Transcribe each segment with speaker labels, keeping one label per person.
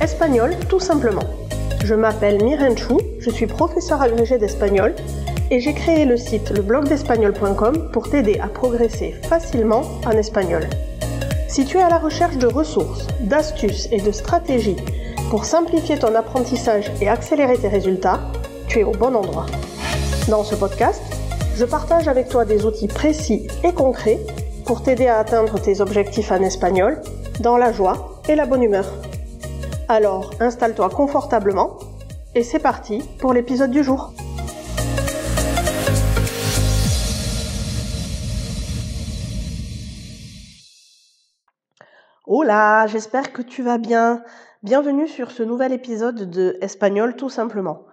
Speaker 1: Espagnol tout simplement. Je m'appelle Miren Chou, je suis professeur agrégé d'espagnol et j'ai créé le site leblogdespagnol.com pour t'aider à progresser facilement en espagnol. Si tu es à la recherche de ressources, d'astuces et de stratégies pour simplifier ton apprentissage et accélérer tes résultats, tu es au bon endroit. Dans ce podcast, je partage avec toi des outils précis et concrets pour t'aider à atteindre tes objectifs en espagnol dans la joie et la bonne humeur. Alors, installe-toi confortablement et c'est parti pour l'épisode du jour. Hola, j'espère que tu vas bien. Bienvenue sur ce nouvel épisode de Espagnol tout simplement.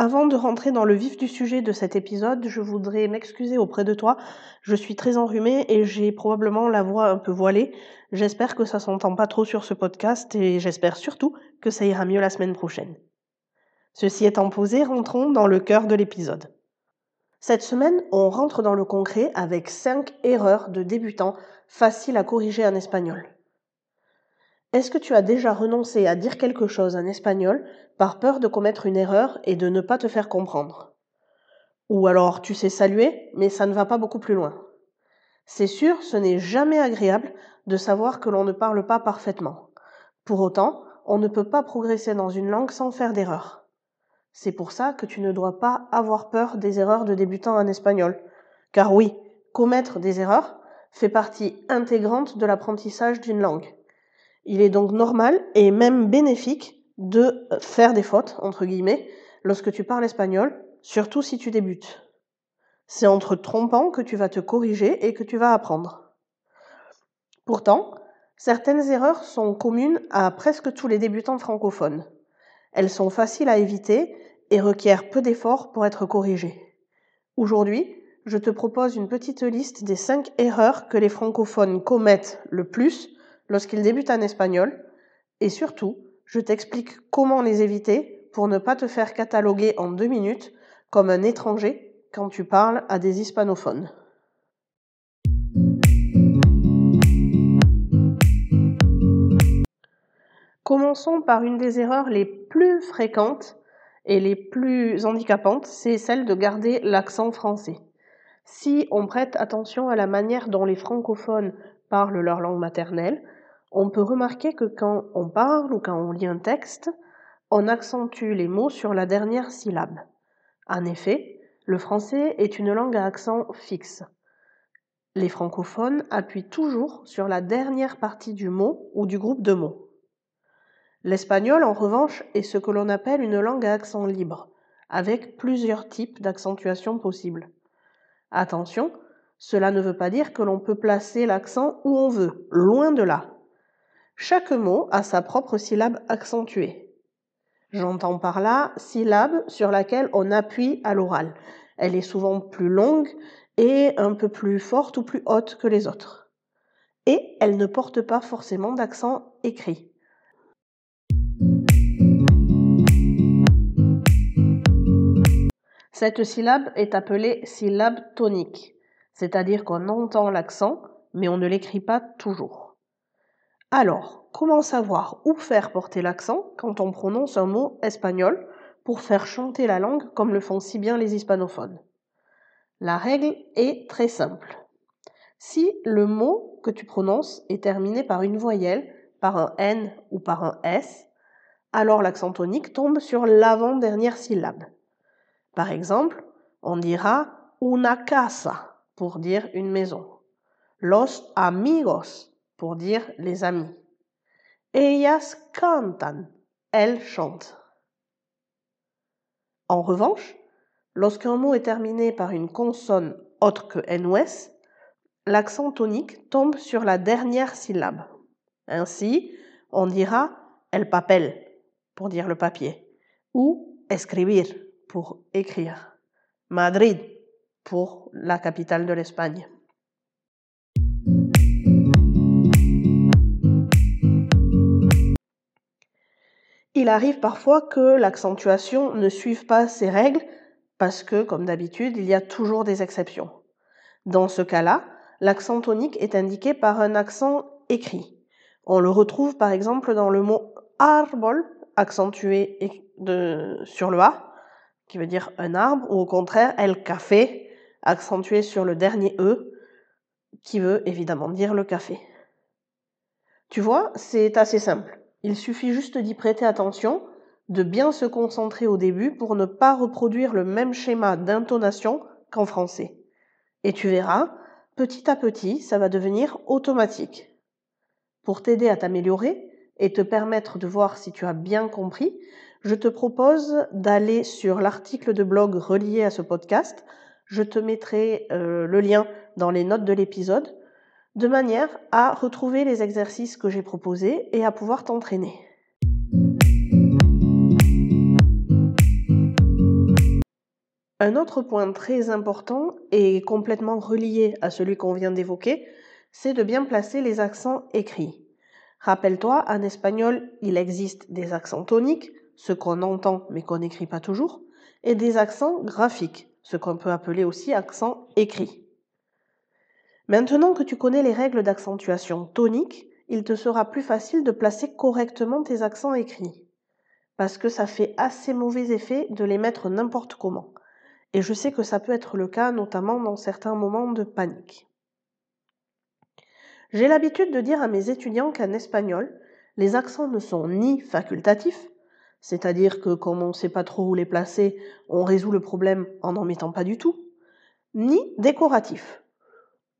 Speaker 1: Avant de rentrer dans le vif du sujet de cet épisode, je voudrais m'excuser auprès de toi. Je suis très enrhumée et j'ai probablement la voix un peu voilée. J'espère que ça s'entend pas trop sur ce podcast et j'espère surtout que ça ira mieux la semaine prochaine. Ceci étant posé, rentrons dans le cœur de l'épisode. Cette semaine, on rentre dans le concret avec 5 erreurs de débutants faciles à corriger en espagnol. Est-ce que tu as déjà renoncé à dire quelque chose en espagnol par peur de commettre une erreur et de ne pas te faire comprendre? Ou alors tu sais saluer, mais ça ne va pas beaucoup plus loin. C'est sûr, ce n'est jamais agréable de savoir que l'on ne parle pas parfaitement. Pour autant, on ne peut pas progresser dans une langue sans faire d'erreurs. C'est pour ça que tu ne dois pas avoir peur des erreurs de débutant en espagnol. Car oui, commettre des erreurs fait partie intégrante de l'apprentissage d'une langue. Il est donc normal et même bénéfique de faire des fautes, entre guillemets, lorsque tu parles espagnol, surtout si tu débutes. C'est entre trompant que tu vas te corriger et que tu vas apprendre. Pourtant, certaines erreurs sont communes à presque tous les débutants francophones. Elles sont faciles à éviter et requièrent peu d'efforts pour être corrigées. Aujourd'hui, je te propose une petite liste des 5 erreurs que les francophones commettent le plus lorsqu'ils débutent en espagnol, et surtout, je t'explique comment les éviter pour ne pas te faire cataloguer en deux minutes comme un étranger quand tu parles à des hispanophones. Commençons par une des erreurs les plus fréquentes et les plus handicapantes, c'est celle de garder l'accent français. Si on prête attention à la manière dont les francophones parlent leur langue maternelle, on peut remarquer que quand on parle ou quand on lit un texte, on accentue les mots sur la dernière syllabe. En effet, le français est une langue à accent fixe. Les francophones appuient toujours sur la dernière partie du mot ou du groupe de mots. L'espagnol, en revanche, est ce que l'on appelle une langue à accent libre, avec plusieurs types d'accentuation possibles. Attention, cela ne veut pas dire que l'on peut placer l'accent où on veut, loin de là. Chaque mot a sa propre syllabe accentuée. J'entends par là syllabe sur laquelle on appuie à l'oral. Elle est souvent plus longue et un peu plus forte ou plus haute que les autres. Et elle ne porte pas forcément d'accent écrit. Cette syllabe est appelée syllabe tonique, c'est-à-dire qu'on entend l'accent, mais on ne l'écrit pas toujours. Alors, comment savoir où faire porter l'accent quand on prononce un mot espagnol pour faire chanter la langue comme le font si bien les hispanophones? La règle est très simple. Si le mot que tu prononces est terminé par une voyelle, par un N ou par un S, alors l'accent tonique tombe sur l'avant-dernière syllabe. Par exemple, on dira una casa pour dire une maison. Los amigos pour dire les amis. Ellas cantan, elles chantent. En revanche, lorsqu'un mot est terminé par une consonne autre que NOS, l'accent tonique tombe sur la dernière syllabe. Ainsi, on dira el papel pour dire le papier ou escribir pour écrire, Madrid pour la capitale de l'Espagne. Il arrive parfois que l'accentuation ne suive pas ces règles parce que, comme d'habitude, il y a toujours des exceptions. Dans ce cas-là, l'accent tonique est indiqué par un accent écrit. On le retrouve par exemple dans le mot arbol, accentué sur le A, qui veut dire un arbre, ou au contraire el café, accentué sur le dernier E, qui veut évidemment dire le café. Tu vois, c'est assez simple. Il suffit juste d'y prêter attention, de bien se concentrer au début pour ne pas reproduire le même schéma d'intonation qu'en français. Et tu verras, petit à petit, ça va devenir automatique. Pour t'aider à t'améliorer et te permettre de voir si tu as bien compris, je te propose d'aller sur l'article de blog relié à ce podcast. Je te mettrai euh, le lien dans les notes de l'épisode, de manière à retrouver les exercices que j'ai proposés et à pouvoir t'entraîner. Un autre point très important et complètement relié à celui qu'on vient d'évoquer, c'est de bien placer les accents écrits. Rappelle-toi, en espagnol, il existe des accents toniques, ce qu'on entend mais qu'on n'écrit pas toujours, et des accents graphiques, ce qu'on peut appeler aussi accents écrits. Maintenant que tu connais les règles d'accentuation tonique, il te sera plus facile de placer correctement tes accents écrits. Parce que ça fait assez mauvais effet de les mettre n'importe comment. Et je sais que ça peut être le cas notamment dans certains moments de panique. J'ai l'habitude de dire à mes étudiants qu'en espagnol, les accents ne sont ni facultatifs, c'est-à-dire que comme on ne sait pas trop où les placer, on résout le problème en n'en mettant pas du tout, ni décoratifs.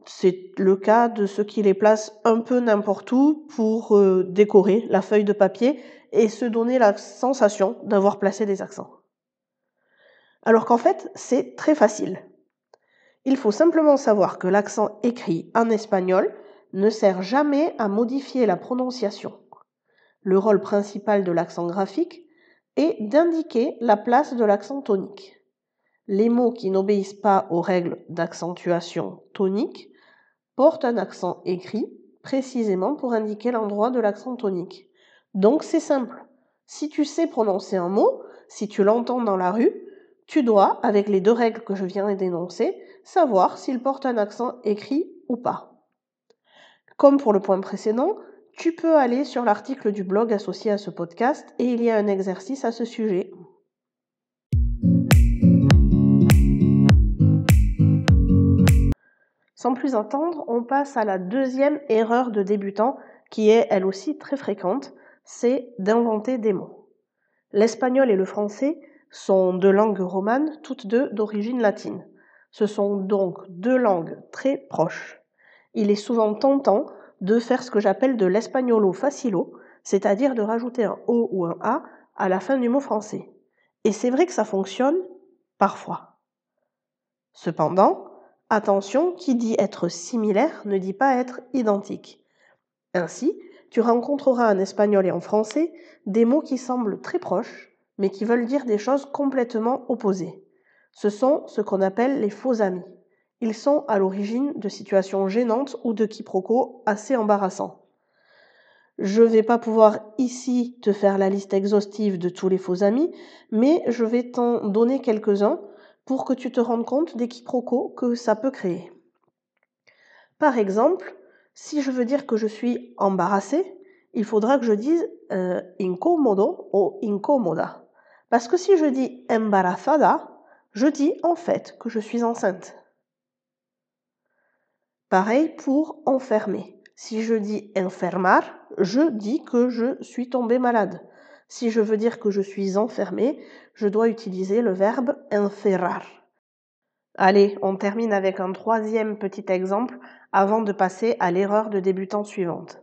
Speaker 1: C'est le cas de ceux qui les placent un peu n'importe où pour euh, décorer la feuille de papier et se donner la sensation d'avoir placé des accents. Alors qu'en fait, c'est très facile. Il faut simplement savoir que l'accent écrit en espagnol ne sert jamais à modifier la prononciation. Le rôle principal de l'accent graphique est d'indiquer la place de l'accent tonique. Les mots qui n'obéissent pas aux règles d'accentuation tonique portent un accent écrit précisément pour indiquer l'endroit de l'accent tonique. Donc c'est simple. Si tu sais prononcer un mot, si tu l'entends dans la rue, tu dois, avec les deux règles que je viens d'énoncer, savoir s'il porte un accent écrit ou pas. Comme pour le point précédent, tu peux aller sur l'article du blog associé à ce podcast et il y a un exercice à ce sujet. Sans plus attendre, on passe à la deuxième erreur de débutant qui est elle aussi très fréquente, c'est d'inventer des mots. L'espagnol et le français sont deux langues romanes, toutes deux d'origine latine. Ce sont donc deux langues très proches. Il est souvent tentant de faire ce que j'appelle de l'espagnolo facilo, c'est-à-dire de rajouter un O ou un A à la fin du mot français. Et c'est vrai que ça fonctionne parfois. Cependant, attention, qui dit être similaire ne dit pas être identique. Ainsi, tu rencontreras en espagnol et en français des mots qui semblent très proches, mais qui veulent dire des choses complètement opposées. Ce sont ce qu'on appelle les faux amis. Ils sont à l'origine de situations gênantes ou de quiproquos assez embarrassants. Je ne vais pas pouvoir ici te faire la liste exhaustive de tous les faux amis, mais je vais t'en donner quelques-uns pour que tu te rendes compte des quiproquos que ça peut créer. Par exemple, si je veux dire que je suis embarrassée, il faudra que je dise euh, incómodo ou incómoda. Parce que si je dis embarazada, je dis en fait que je suis enceinte. Pareil pour enfermer. Si je dis enfermar, je dis que je suis tombé malade. Si je veux dire que je suis enfermé, je dois utiliser le verbe encerrar. Allez, on termine avec un troisième petit exemple avant de passer à l'erreur de débutant suivante.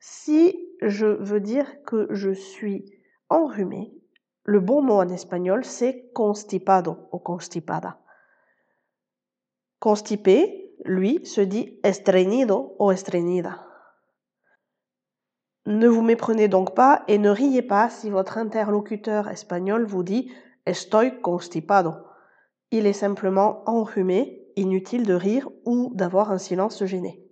Speaker 1: Si je veux dire que je suis enrhumé, le bon mot en espagnol, c'est constipado ou constipada. Constipé, lui, se dit estreñido o estreñida. Ne vous méprenez donc pas et ne riez pas si votre interlocuteur espagnol vous dit estoy constipado. Il est simplement enrhumé, inutile de rire ou d'avoir un silence gêné.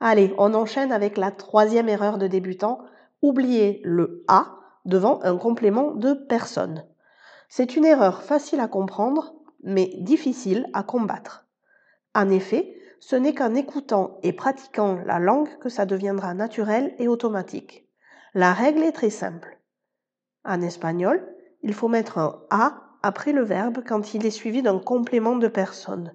Speaker 1: Allez, on enchaîne avec la troisième erreur de débutant, oublier le A devant un complément de personne. C'est une erreur facile à comprendre, mais difficile à combattre. En effet, ce n'est qu'en écoutant et pratiquant la langue que ça deviendra naturel et automatique. La règle est très simple. En espagnol, il faut mettre un a après le verbe quand il est suivi d'un complément de personne.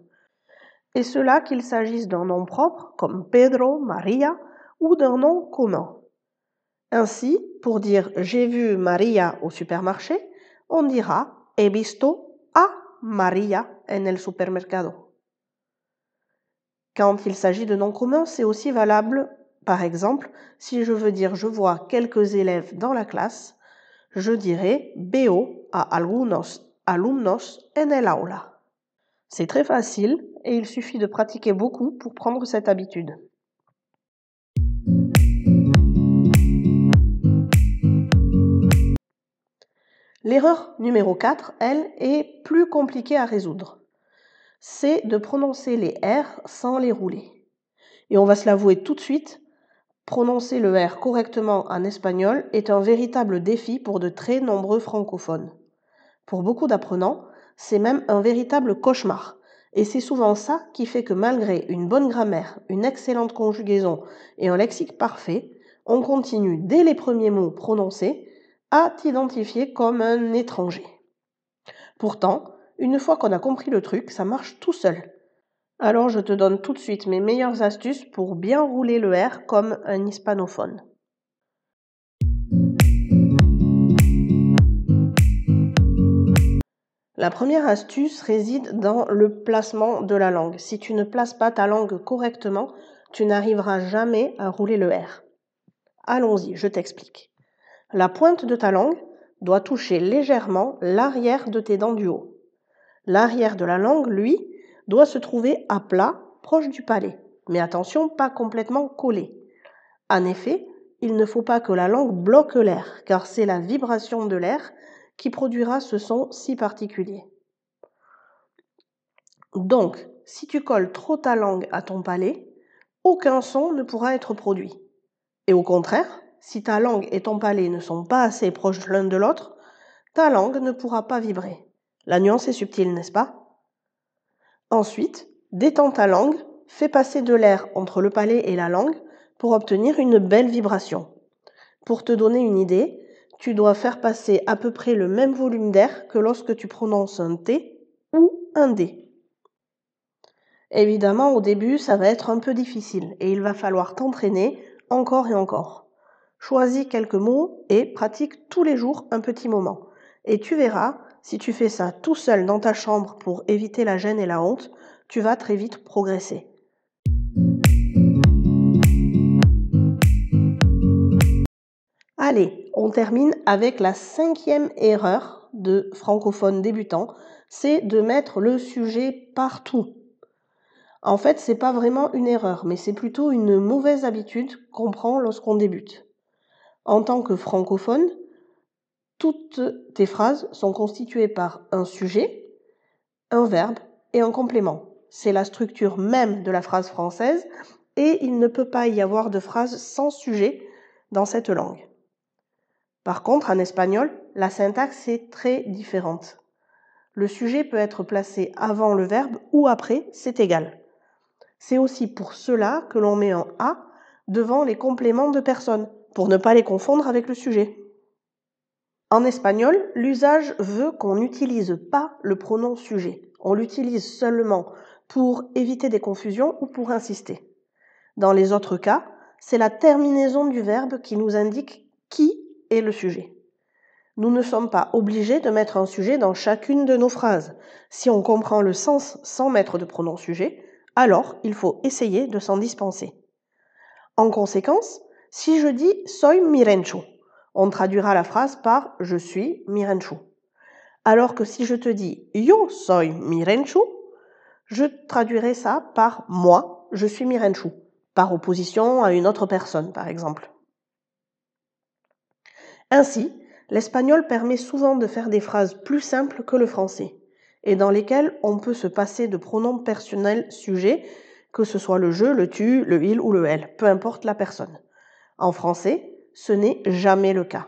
Speaker 1: Et cela qu'il s'agisse d'un nom propre, comme Pedro, Maria, ou d'un nom commun. Ainsi, pour dire j'ai vu Maria au supermarché, on dira he visto a Maria en el supermercado. Quand il s'agit de noms communs, c'est aussi valable. Par exemple, si je veux dire je vois quelques élèves dans la classe, je dirais veo a algunos alumnos en el aula. C'est très facile et il suffit de pratiquer beaucoup pour prendre cette habitude. L'erreur numéro 4, elle, est plus compliquée à résoudre. C'est de prononcer les R sans les rouler. Et on va se l'avouer tout de suite, prononcer le R correctement en espagnol est un véritable défi pour de très nombreux francophones. Pour beaucoup d'apprenants, c'est même un véritable cauchemar. Et c'est souvent ça qui fait que malgré une bonne grammaire, une excellente conjugaison et un lexique parfait, on continue dès les premiers mots prononcés à t'identifier comme un étranger. Pourtant, une fois qu'on a compris le truc, ça marche tout seul. Alors je te donne tout de suite mes meilleures astuces pour bien rouler le R comme un hispanophone. La première astuce réside dans le placement de la langue. Si tu ne places pas ta langue correctement, tu n'arriveras jamais à rouler le R. Allons-y, je t'explique. La pointe de ta langue doit toucher légèrement l'arrière de tes dents du haut. L'arrière de la langue, lui, doit se trouver à plat, proche du palais. Mais attention, pas complètement collé. En effet, il ne faut pas que la langue bloque l'air, car c'est la vibration de l'air qui produira ce son si particulier. Donc, si tu colles trop ta langue à ton palais, aucun son ne pourra être produit. Et au contraire, si ta langue et ton palais ne sont pas assez proches l'un de l'autre, ta langue ne pourra pas vibrer. La nuance est subtile, n'est-ce pas? Ensuite, détends ta langue, fais passer de l'air entre le palais et la langue pour obtenir une belle vibration. Pour te donner une idée, tu dois faire passer à peu près le même volume d'air que lorsque tu prononces un T ou un D. Évidemment, au début, ça va être un peu difficile et il va falloir t'entraîner encore et encore. Choisis quelques mots et pratique tous les jours un petit moment. Et tu verras, si tu fais ça tout seul dans ta chambre pour éviter la gêne et la honte, tu vas très vite progresser. Allez, on termine avec la cinquième erreur de francophone débutant, c'est de mettre le sujet partout. En fait, c'est pas vraiment une erreur, mais c'est plutôt une mauvaise habitude qu'on prend lorsqu'on débute. En tant que francophone, toutes tes phrases sont constituées par un sujet, un verbe et un complément. C'est la structure même de la phrase française et il ne peut pas y avoir de phrase sans sujet dans cette langue. Par contre, en espagnol, la syntaxe est très différente. Le sujet peut être placé avant le verbe ou après, c'est égal. C'est aussi pour cela que l'on met un A devant les compléments de personne, pour ne pas les confondre avec le sujet. En espagnol, l'usage veut qu'on n'utilise pas le pronom sujet. On l'utilise seulement pour éviter des confusions ou pour insister. Dans les autres cas, c'est la terminaison du verbe qui nous indique qui est le sujet. Nous ne sommes pas obligés de mettre un sujet dans chacune de nos phrases. Si on comprend le sens sans mettre de pronom sujet, alors il faut essayer de s'en dispenser. En conséquence, si je dis soy Mirenchu, on traduira la phrase par je suis Mirenchu. Alors que si je te dis yo soy Mirenchu, je traduirai ça par moi, je suis Mirenchu, par opposition à une autre personne, par exemple. Ainsi, l'espagnol permet souvent de faire des phrases plus simples que le français, et dans lesquelles on peut se passer de pronoms personnels sujets, que ce soit le je, le tu, le il ou le elle, peu importe la personne. En français, ce n'est jamais le cas.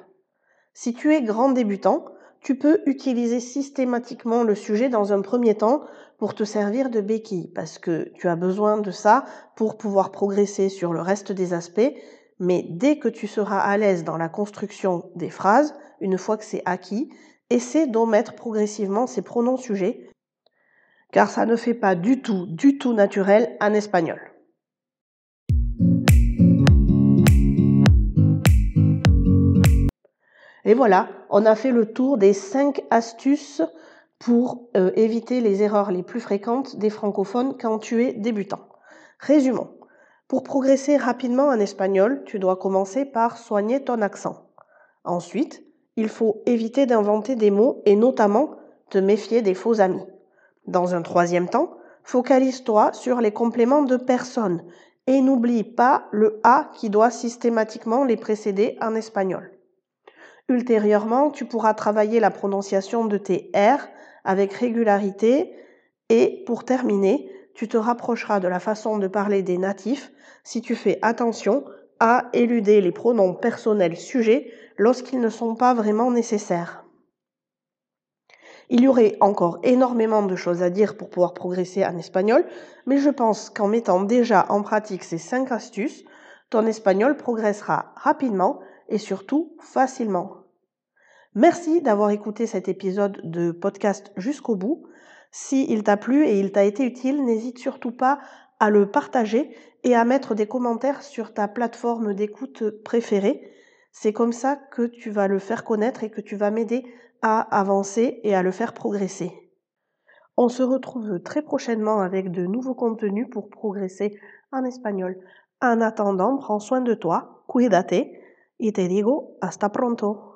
Speaker 1: Si tu es grand débutant, tu peux utiliser systématiquement le sujet dans un premier temps pour te servir de béquille, parce que tu as besoin de ça pour pouvoir progresser sur le reste des aspects, mais dès que tu seras à l'aise dans la construction des phrases, une fois que c'est acquis, essaie d'omettre progressivement ces pronoms sujets, car ça ne fait pas du tout, du tout naturel en espagnol. Et voilà, on a fait le tour des cinq astuces pour euh, éviter les erreurs les plus fréquentes des francophones quand tu es débutant. Résumons. Pour progresser rapidement en espagnol, tu dois commencer par soigner ton accent. Ensuite, il faut éviter d'inventer des mots et notamment te méfier des faux amis. Dans un troisième temps, focalise-toi sur les compléments de personne et n'oublie pas le A qui doit systématiquement les précéder en espagnol. Ultérieurement, tu pourras travailler la prononciation de tes R avec régularité et pour terminer, tu te rapprocheras de la façon de parler des natifs si tu fais attention à éluder les pronoms personnels sujets lorsqu'ils ne sont pas vraiment nécessaires. Il y aurait encore énormément de choses à dire pour pouvoir progresser en espagnol, mais je pense qu'en mettant déjà en pratique ces cinq astuces, ton espagnol progressera rapidement et surtout facilement. Merci d'avoir écouté cet épisode de podcast jusqu'au bout. Si il t'a plu et il t'a été utile, n'hésite surtout pas à le partager et à mettre des commentaires sur ta plateforme d'écoute préférée. C'est comme ça que tu vas le faire connaître et que tu vas m'aider à avancer et à le faire progresser. On se retrouve très prochainement avec de nouveaux contenus pour progresser en espagnol. En attendant, prends soin de toi, cuídate y te digo hasta pronto.